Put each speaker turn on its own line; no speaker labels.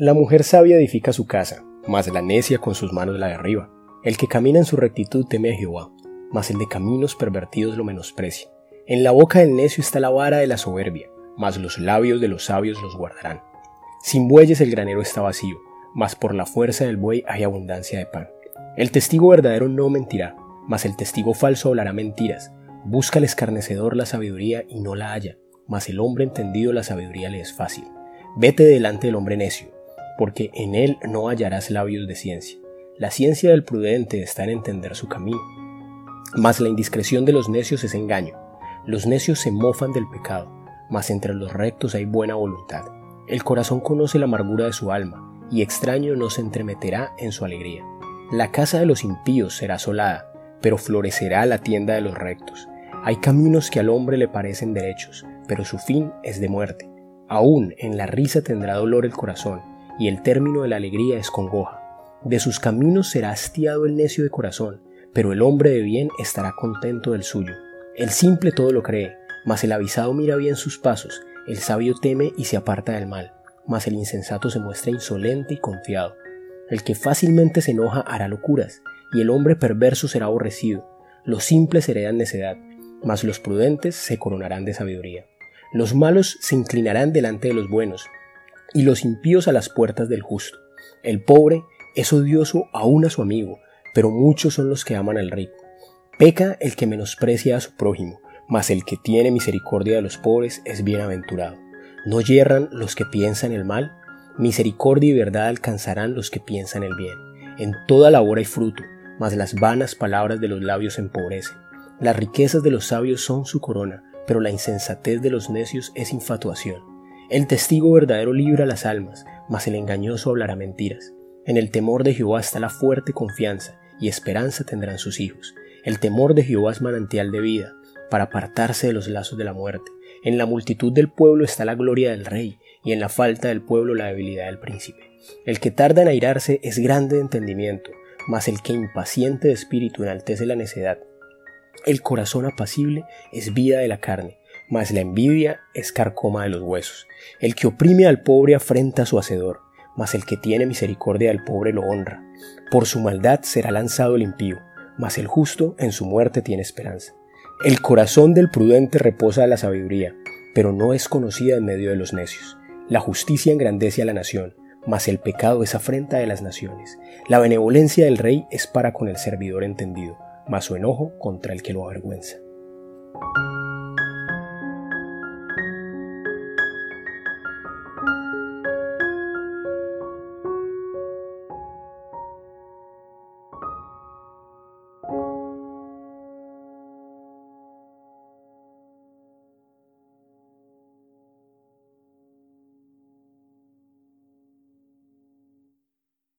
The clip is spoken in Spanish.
La mujer sabia edifica su casa, mas la necia con sus manos la derriba. El que camina en su rectitud teme a Jehová, mas el de caminos pervertidos lo menosprecia. En la boca del necio está la vara de la soberbia, mas los labios de los sabios los guardarán. Sin bueyes el granero está vacío, mas por la fuerza del buey hay abundancia de pan. El testigo verdadero no mentirá, mas el testigo falso hablará mentiras. Busca el escarnecedor la sabiduría y no la halla, mas el hombre entendido la sabiduría le es fácil. Vete delante del hombre necio, porque en él no hallarás labios de ciencia. La ciencia del prudente está en entender su camino. Mas la indiscreción de los necios es engaño. Los necios se mofan del pecado, mas entre los rectos hay buena voluntad. El corazón conoce la amargura de su alma, y extraño no se entremeterá en su alegría. La casa de los impíos será asolada, pero florecerá la tienda de los rectos. Hay caminos que al hombre le parecen derechos, pero su fin es de muerte. Aún en la risa tendrá dolor el corazón, y el término de la alegría es congoja. De sus caminos será hastiado el necio de corazón, pero el hombre de bien estará contento del suyo. El simple todo lo cree, mas el avisado mira bien sus pasos, el sabio teme y se aparta del mal, mas el insensato se muestra insolente y confiado. El que fácilmente se enoja hará locuras, y el hombre perverso será aborrecido. Los simples heredan necedad, mas los prudentes se coronarán de sabiduría. Los malos se inclinarán delante de los buenos, y los impíos a las puertas del justo. El pobre es odioso aún a su amigo, pero muchos son los que aman al rico. Peca el que menosprecia a su prójimo, mas el que tiene misericordia de los pobres es bienaventurado. ¿No yerran los que piensan el mal? Misericordia y verdad alcanzarán los que piensan el bien. En toda labor hay fruto, mas las vanas palabras de los labios empobrecen. Las riquezas de los sabios son su corona, pero la insensatez de los necios es infatuación. El testigo verdadero libra las almas, mas el engañoso hablará mentiras. En el temor de Jehová está la fuerte confianza, y esperanza tendrán sus hijos. El temor de Jehová es manantial de vida, para apartarse de los lazos de la muerte. En la multitud del pueblo está la gloria del rey, y en la falta del pueblo la debilidad del príncipe. El que tarda en airarse es grande de entendimiento, mas el que impaciente de espíritu enaltece la necedad. El corazón apacible es vida de la carne, mas la envidia es carcoma de los huesos. El que oprime al pobre afrenta a su hacedor, mas el que tiene misericordia del pobre lo honra. Por su maldad será lanzado el impío, mas el justo en su muerte tiene esperanza. El corazón del prudente reposa la sabiduría, pero no es conocida en medio de los necios. La justicia engrandece a la nación, mas el pecado es afrenta de las naciones. La benevolencia del rey es para con el servidor entendido, mas su enojo contra el que lo avergüenza.